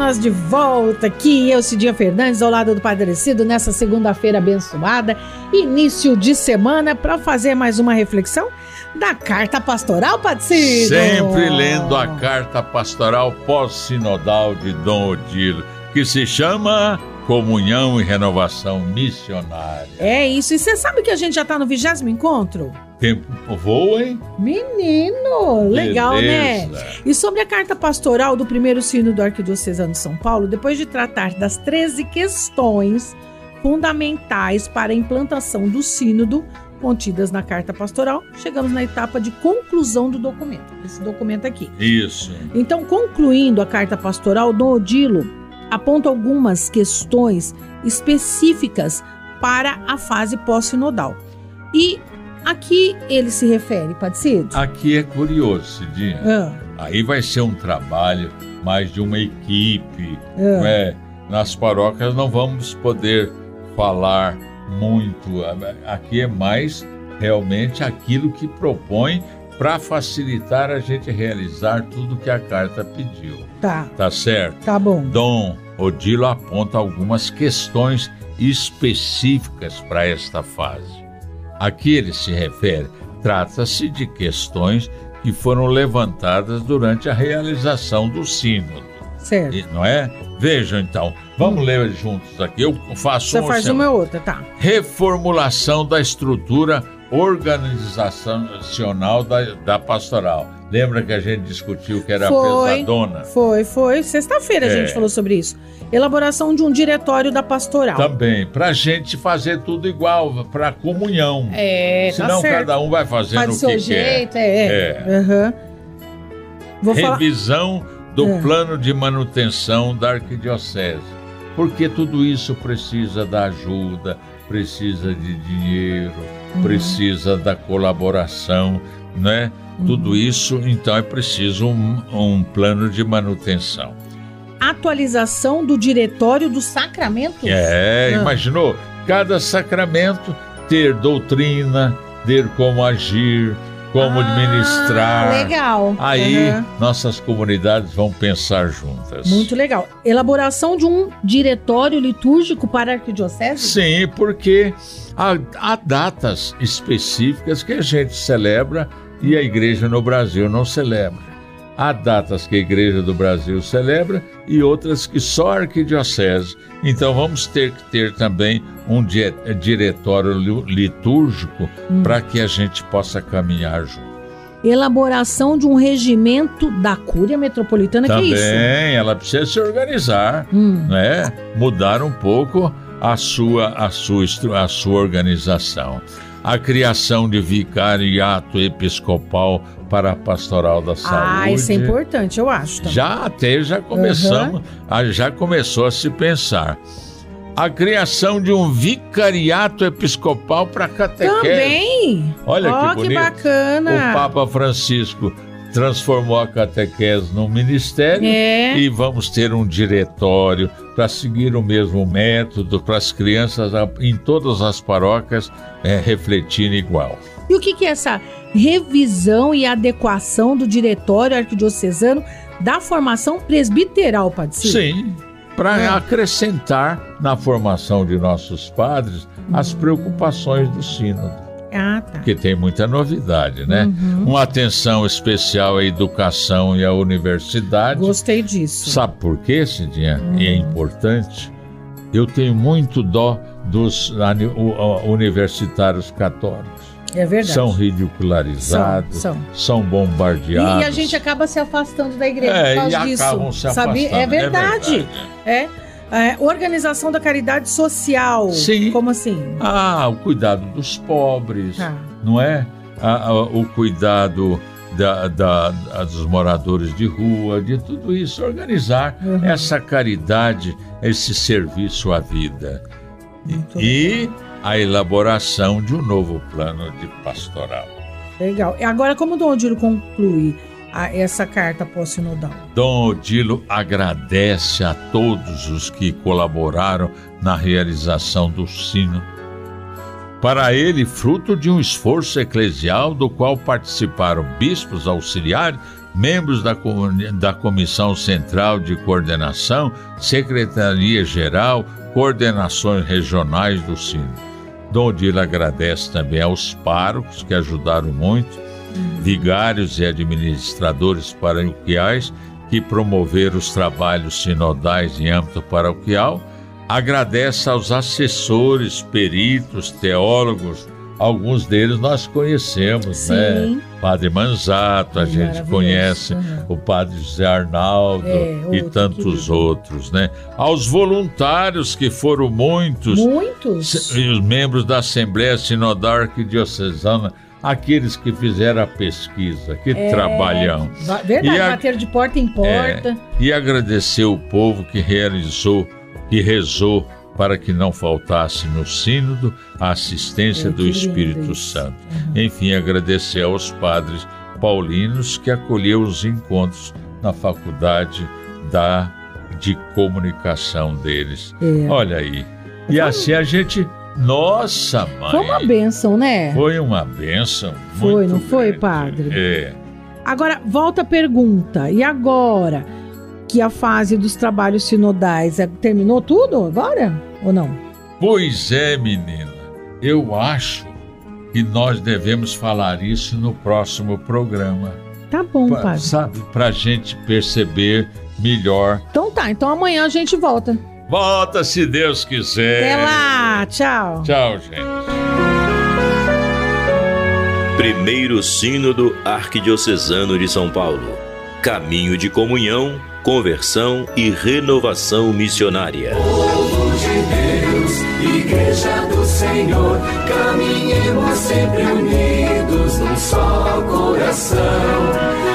nós de volta aqui, eu, Cidinha Fernandes, ao lado do Padrecido, nessa segunda-feira abençoada, início de semana, para fazer mais uma reflexão da Carta Pastoral, Padrecido. Sempre lendo a Carta Pastoral pós-sinodal de Dom Odilo, que se chama Comunhão e Renovação Missionária. É isso, e você sabe que a gente já está no vigésimo encontro? tempo voa, hein? Menino, legal, né? Beleza. né? E sobre a carta pastoral do primeiro sino do Arquidiocesano de São Paulo, depois de tratar das 13 questões fundamentais para a implantação do sínodo contidas na carta pastoral, chegamos na etapa de conclusão do documento. Esse documento aqui. Isso. Então, concluindo a carta pastoral, Dom Odilo aponta algumas questões específicas para a fase pós-sinodal. E Aqui ele se refere, Padecido? Aqui é curioso, Cidinha. Ah. Aí vai ser um trabalho mais de uma equipe. Ah. Né? Nas paróquias não vamos poder falar muito. Aqui é mais realmente aquilo que propõe para facilitar a gente realizar tudo que a carta pediu. Tá. Tá certo? Tá bom. Dom Odilo aponta algumas questões específicas para esta fase. A que ele se refere trata-se de questões que foram levantadas durante a realização do sínodo. Certo. E, não é? Vejam então, vamos hum. ler juntos aqui. Eu faço Você faz uma outra, tá? Reformulação da estrutura organizacional da, da pastoral. Lembra que a gente discutiu que era foi, pesadona? Foi, foi. Sexta-feira é. a gente falou sobre isso. Elaboração de um diretório da pastoral. Também, para gente fazer tudo igual, para comunhão. É, tá Senão tá cada um vai fazendo Faz o que jeito, quer. É, é. Uhum. Vou Revisão falar... do é. plano de manutenção da arquidiocese. Porque tudo isso precisa da ajuda, precisa de dinheiro, uhum. precisa da colaboração, né? Uhum. Tudo isso, então, é preciso um, um plano de manutenção atualização do diretório dos sacramentos? É, ah. imaginou? Cada sacramento ter doutrina, ter como agir, como ah, administrar. Legal. Aí uhum. nossas comunidades vão pensar juntas. Muito legal. Elaboração de um diretório litúrgico para a arquidiocese? Sim, porque há, há datas específicas que a gente celebra e a igreja no Brasil não celebra. Há datas que a Igreja do Brasil celebra e outras que só a Arquidiocese. Então vamos ter que ter também um diretório litúrgico hum. para que a gente possa caminhar junto. Elaboração de um regimento da Cúria Metropolitana, também, que é isso? Também, ela precisa se organizar, hum. né? mudar um pouco a sua, a sua, a sua organização a criação de vicariato episcopal para a pastoral da saúde. Ah, isso é importante, eu acho. Também. Já até já começamos, uhum. já começou a se pensar. A criação de um vicariato episcopal para catequese. Também. Olha oh, que bonito. que bacana. O Papa Francisco transformou a catequese num ministério é. e vamos ter um diretório para seguir o mesmo método para as crianças em todas as paróquias é, refletirem igual. E o que, que é essa revisão e adequação do diretório arquidiocesano da formação presbiteral, Padre Sim, para é. acrescentar na formação de nossos padres as preocupações do sínodo. Ah, tá. Que tem muita novidade, né? Uhum. Uma atenção especial à educação e à universidade. Gostei disso. Sabe por quê, Cidinha? Uhum. E é importante. Eu tenho muito dó dos universitários católicos. É verdade. São ridicularizados, são, são. são bombardeados. E, a gente acaba se afastando da igreja é, por causa e disso. Acabam se afastando. É verdade. É. Verdade. é. É, organização da caridade social. Sim. Como assim? Ah, o cuidado dos pobres, ah. não é? Ah, ah, o cuidado da, da, dos moradores de rua, de tudo isso, organizar uhum. essa caridade, esse serviço à vida. e a elaboração de um novo plano de pastoral. Legal. E agora, como o Dom Odilo conclui a, essa carta pós-sinodal? Dom Odilo agradece a todos os que colaboraram na realização do sino para ele, fruto de um esforço eclesial do qual participaram bispos auxiliares, membros da, da Comissão Central de Coordenação, Secretaria-Geral, coordenações regionais do Sino. Dom Odilo agradece também aos párocos que ajudaram muito, vigários e administradores paroquiais que promoveram os trabalhos sinodais em âmbito paroquial agradece aos assessores, peritos, teólogos, alguns deles nós conhecemos, né? Sim. né? Padre Manzato, a é gente conhece, uhum. o Padre José Arnaldo é, e tantos outros, né? Aos voluntários, que foram muitos. Muitos. E os membros da Assembleia Sinodal Arquidiocesana aqueles que fizeram a pesquisa, que é, trabalham. Verdade, a, bater de porta em porta. É, e agradecer o povo que realizou e rezou para que não faltasse no Sínodo a assistência do Espírito Santo. Uhum. Enfim, agradecer aos padres paulinos que acolheu os encontros na faculdade da de comunicação deles. É. Olha aí. E assim a gente nossa, mãe. Foi uma benção, né? Foi uma benção. Foi, não grande. foi, padre? É. Agora, volta a pergunta. E agora? que a fase dos trabalhos sinodais é, terminou tudo agora ou não? Pois é, menina. Eu acho que nós devemos falar isso no próximo programa. Tá bom, pra, padre. Sabe, pra gente perceber melhor. Então tá, então amanhã a gente volta. Volta se Deus quiser. Até lá, tchau. Tchau, gente. Primeiro Sínodo Arquidiocesano de São Paulo. Caminho de comunhão conversão e renovação missionária. Povo de Deus, Igreja do Senhor, caminhemos sempre unidos num só coração.